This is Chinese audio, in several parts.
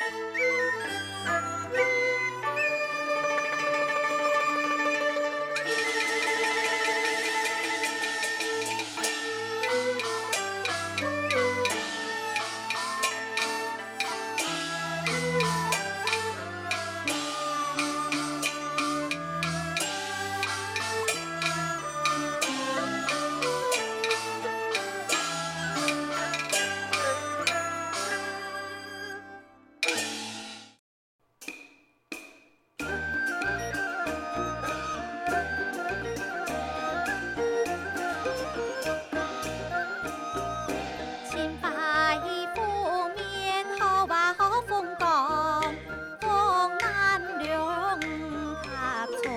you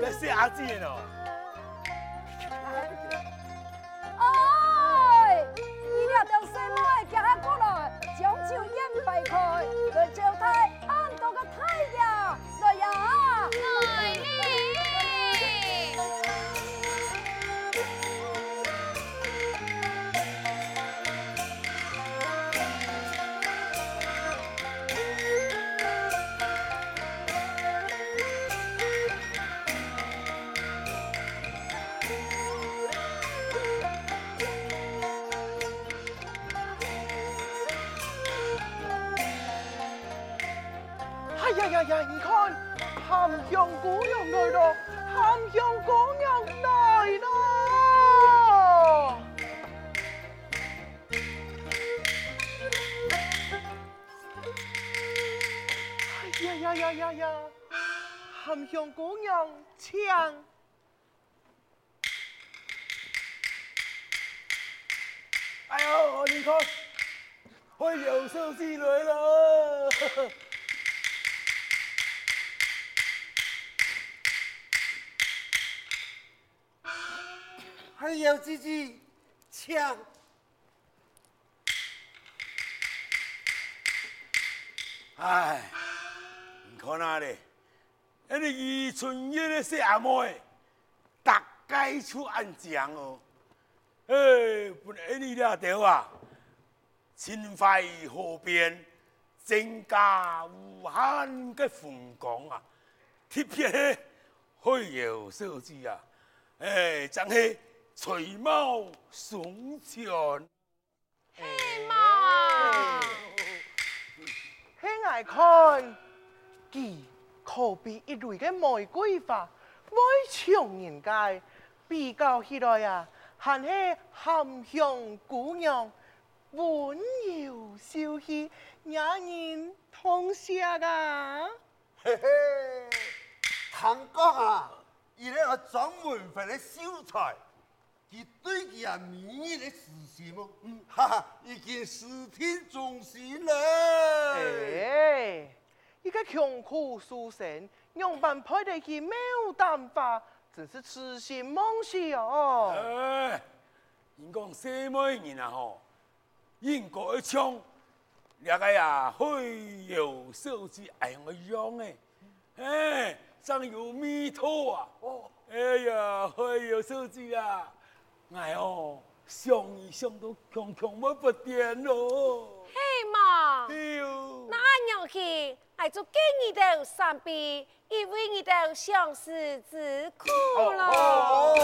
这是阿姐哦。呀呀！你看，含香姑娘来了，含香姑娘来了。哎呀呀呀呀呀！含香姑娘抢。哎呦，你看，会有手机来了。还有自己抢，哎，你看哪里？那个宜春院的小阿妹，大概出安讲哦。哎，本来你俩条啊，秦淮河边增加武汉的风光啊，特别是会有设计啊，哎，真系。吹毛送钱，嘿嘛，嘿爱看，佢可比一蕊嘅玫瑰花，爱情人家比较起来啊，还是含香姑娘温柔秀气，惹人痛惜噶。嘿嘿，唐哥啊，伊咧个专门份嘅秀才。佢对佢啊，美丽的事情哈哈，已经视听中心了。哎，一个穷苦书生，用办配得起没有办法，真是痴心妄想哦。哎，人讲什么人啊？吼，英国一唱，两个呀，会有手机爱用的样哎，哎，真有弥陀啊！哦，哎呀，会有手机啊！哎呦，想一想都强强么不点咯。嘿嘛，对哟，那娘去，俺就给你的三杯，因为你的相思之苦咯。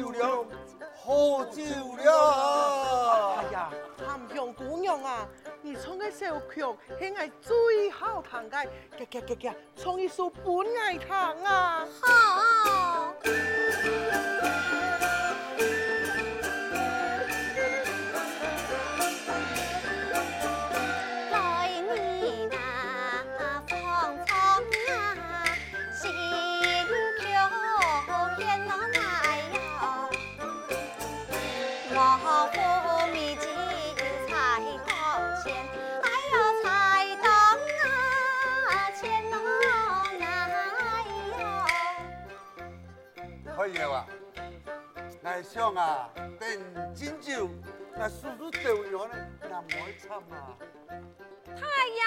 酒了，喝酒了。哎呀，含香姑娘啊，你唱的小曲，现在最好听的，给给给给，唱一首本爱弹啊。好。想啊，等今朝那叔叔掉咗咧，那唔开心啊！太阳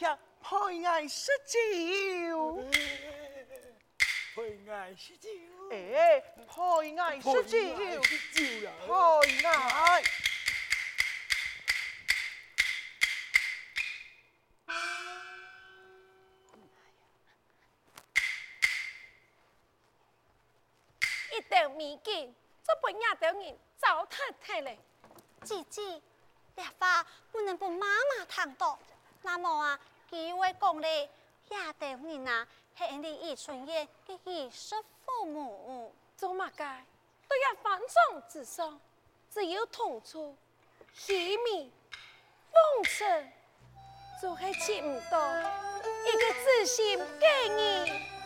娘，夹夹配爱失酒，配爱失酒，哎，配爱失酒，配爱。一道美景，这半夜的人糟蹋太嘞，姐姐。这话不能不妈妈听到。那么啊，几位讲咧，亚得人啊，系你一春燕嘅衣食父母。做乜嘅？对呀，反正之上，只有同处，喜蜜，风尘，就系见唔到一个自信给你。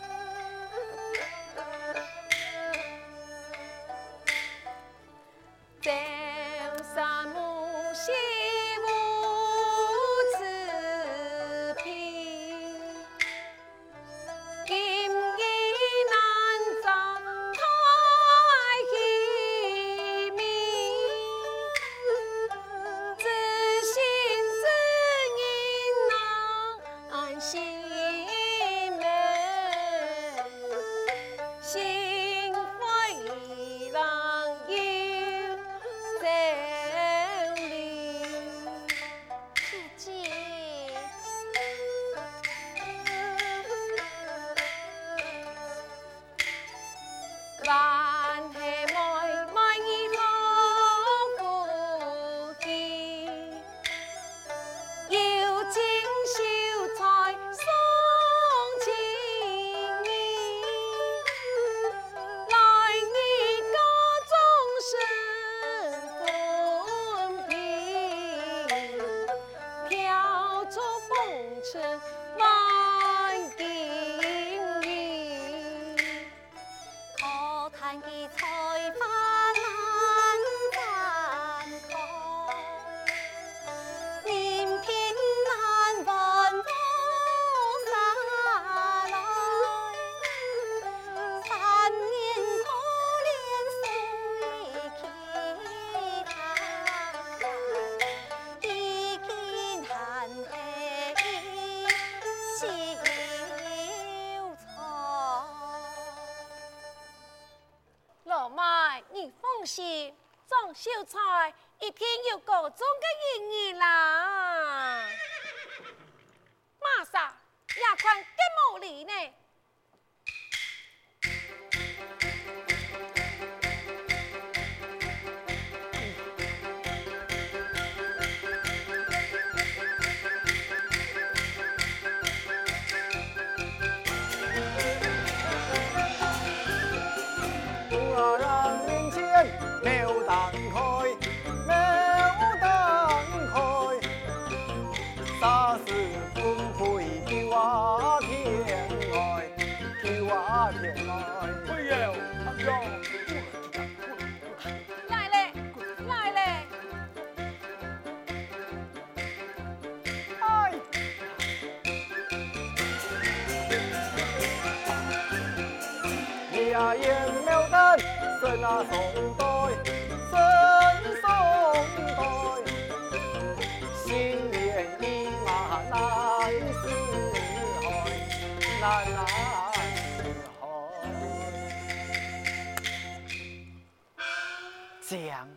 讲，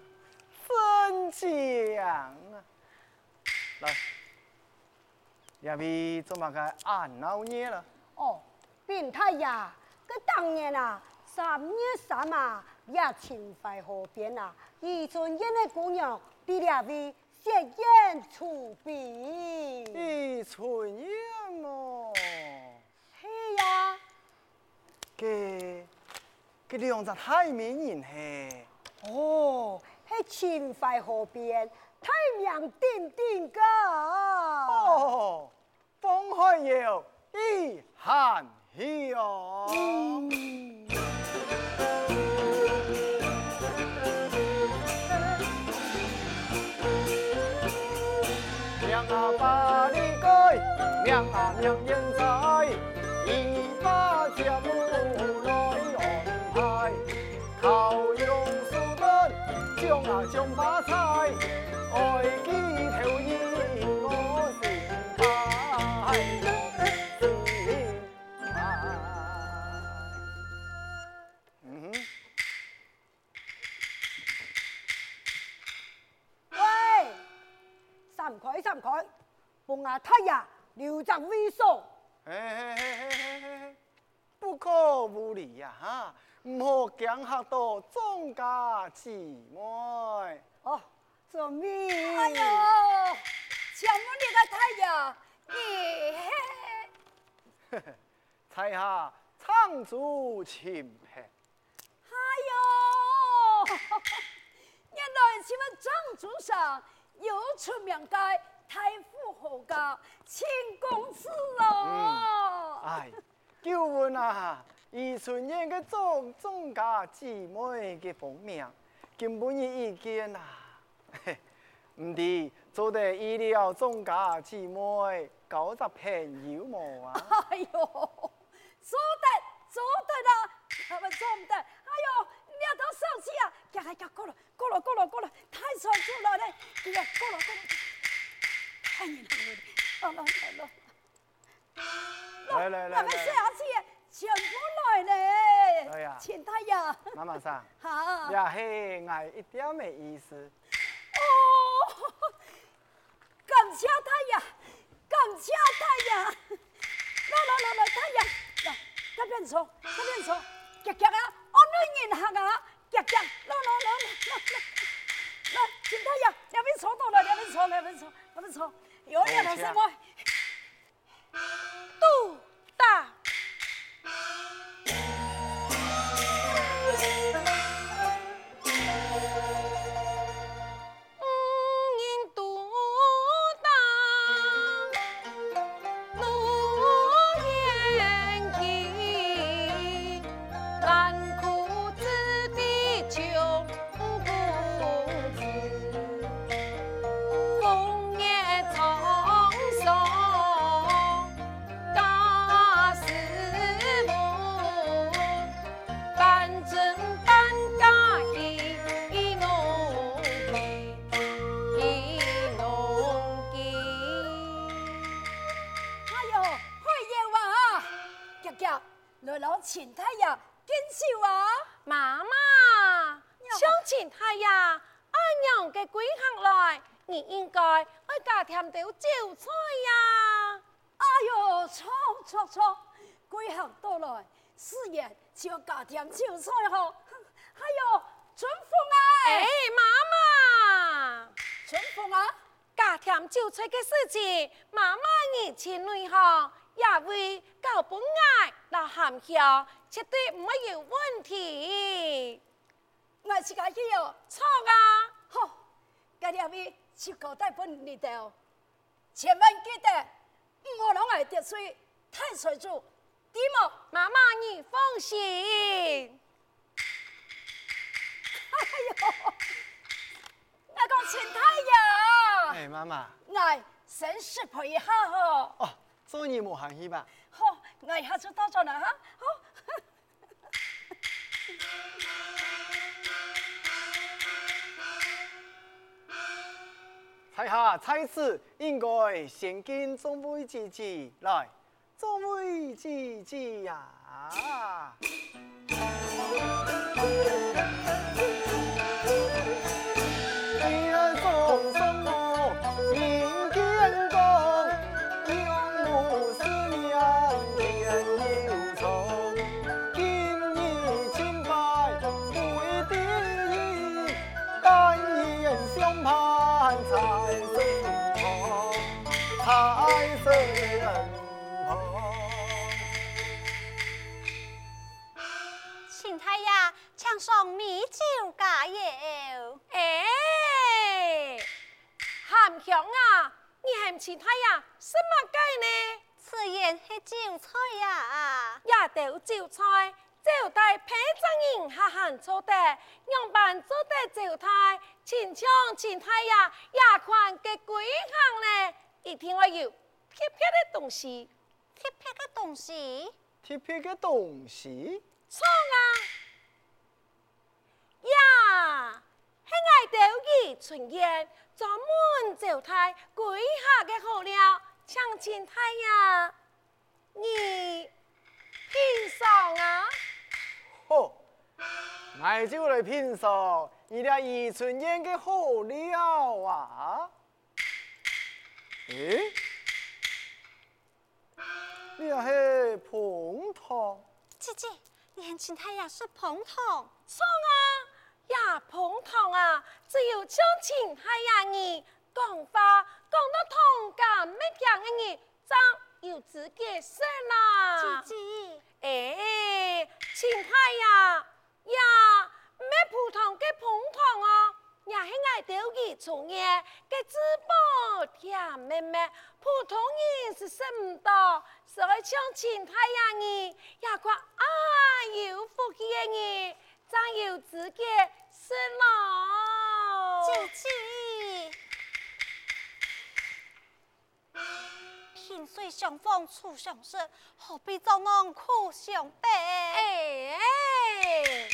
真讲啊！来，也比做嘛个按闹热了。哦，变态呀！佢当年啊，三月三啊，也秦淮河边啊，宜春院的姑娘，比两位血染出鼻。一春燕哦，嘿呀，给给两只太美人嘿，哦，喺秦淮河边，太阳顶顶个。哦，风海有一寒气哦。「娘啊んあっ娘啊娘いにゃんあんにゃんやんざい」「いばあちゃん」「」「」「」帮阿太呀留着威风。嘿嘿嘿嘿嘿嘿嘿，不可无礼呀！哈，唔好惊吓到庄家姊妹。哦，做咩？哎呦，请问你个太阳，你嘿。猜下唱竹琴牌，哎呦，原来请问张主上有出名嘅太傅豪家秦公子咯。哎，叫问啊，宜春院嘅庄庄家姊妹嘅封面，根本已见啊，嘿，唔知做得意料庄家姊妹九十朋友冇啊？哎呦，做得做得啦，系咪做唔得？哎呦，你要到上次啊，行嚟行过来，过来过来过来，太长出来咧，你呀过来过来，来来来来。来来来咱们来下次全部来咧。哎呀请太阳。妈妈桑，好。也嘿，我一点没意思。哦，感谢太阳，感谢太阳。来来来来，太阳，来，这边坐，这边坐，夹夹啊，我女人行啊，夹夹，来来来来来来，来，请太阳，两边坐到了，两边坐，两边坐，两边坐，有点的什么？杜大。加添酒菜嘅事情，妈妈你亲内行。也会搞不爱来含笑，绝对唔会有问题。我自家去哦，错啊！好，今日咪就交代本你哋，千万记得，唔好让我得罪太岁主，对冇？妈妈你放心。哎呦，我讲秦太爷。哎，妈妈。我先识陪一下哦。哦。做你冇行去吧？好，我一下就到咗啦哈。好，在下在此应该先见众位姐姐来，众位姐姐呀。送米酒加油，哎，含香啊！你嫌其他呀？什么鸡呢？此言是酒菜呀，也得酒菜，招待陪葬人下行做的，样办做的招待，前腔前太呀，也款嘅鬼行呢？一定要有特别的东西，特别的东西，特别的东西，错啊！呀，系爱到二春燕，专门招待归下的好了，请亲太呀，你品尝啊！好，我就来品尝你哋二春燕的好了啊！诶，你系捧汤？姐姐，年轻太呀是捧汤，错啊！呀，捧汤啊！只有将亲太爷儿讲话讲到同感乜样嘅人，真有资格说啦。姐姐，哎，亲太爷呀，咩普通嘅捧汤哦，也系爱丢二重嘢嘅滋补甜妹妹，普通人是识唔到，所以将亲太爷儿也夸啊有福气的人。真有资格是咯，姐姐，萍水相逢初相识，何必遭难苦相悲？哎哎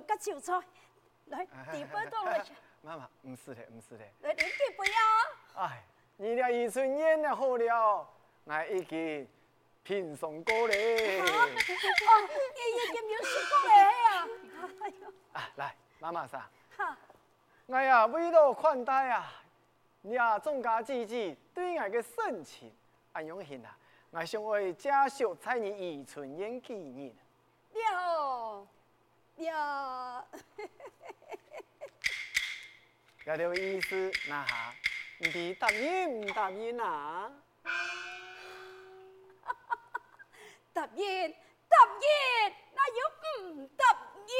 出炉个酒菜，来地波度来，妈妈，唔是的，唔是的。来点几杯啊？哎，你俩宜春宴了好了，我已经品尝过了。哦，爷爷有没有吃过嘞啊？哎呦，啊，来，妈妈啥？哈，我呀为了款待啊，你啊众家姊姊对我的盛情，安永庆啊，我想为家属在你宜春宴纪念。了了，有条意思，那哈你答应唔答应啊？答应答应，那又不答应。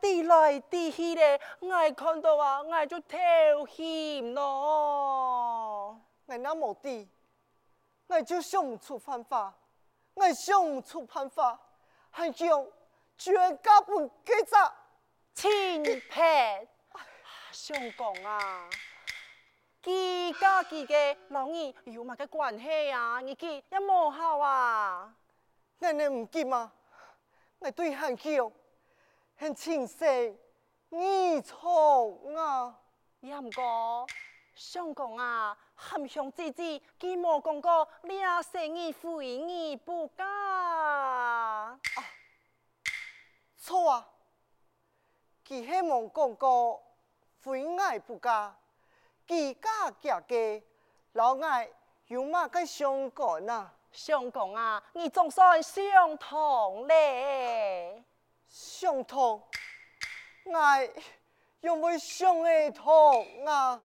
滴来滴去咧，我看到啊，我就偷心咯。我那么地，我就想不出办法，我想不出办法，还用全家本记者亲撇，相公啊，记家己嘅老二有乜嘅关系啊？你记一冇好啊？我你唔记吗？我对汉桥很清晰，你错啊！也唔过，相公啊，含香姊姊，佢冇讲过俩生意非你不嫁。错啊！佢希望讲个非爱不嫁，佢家家嘅老爱有乜个相公啊？相公啊，你总算相同咧。胸痛，爱有冇相会痛啊？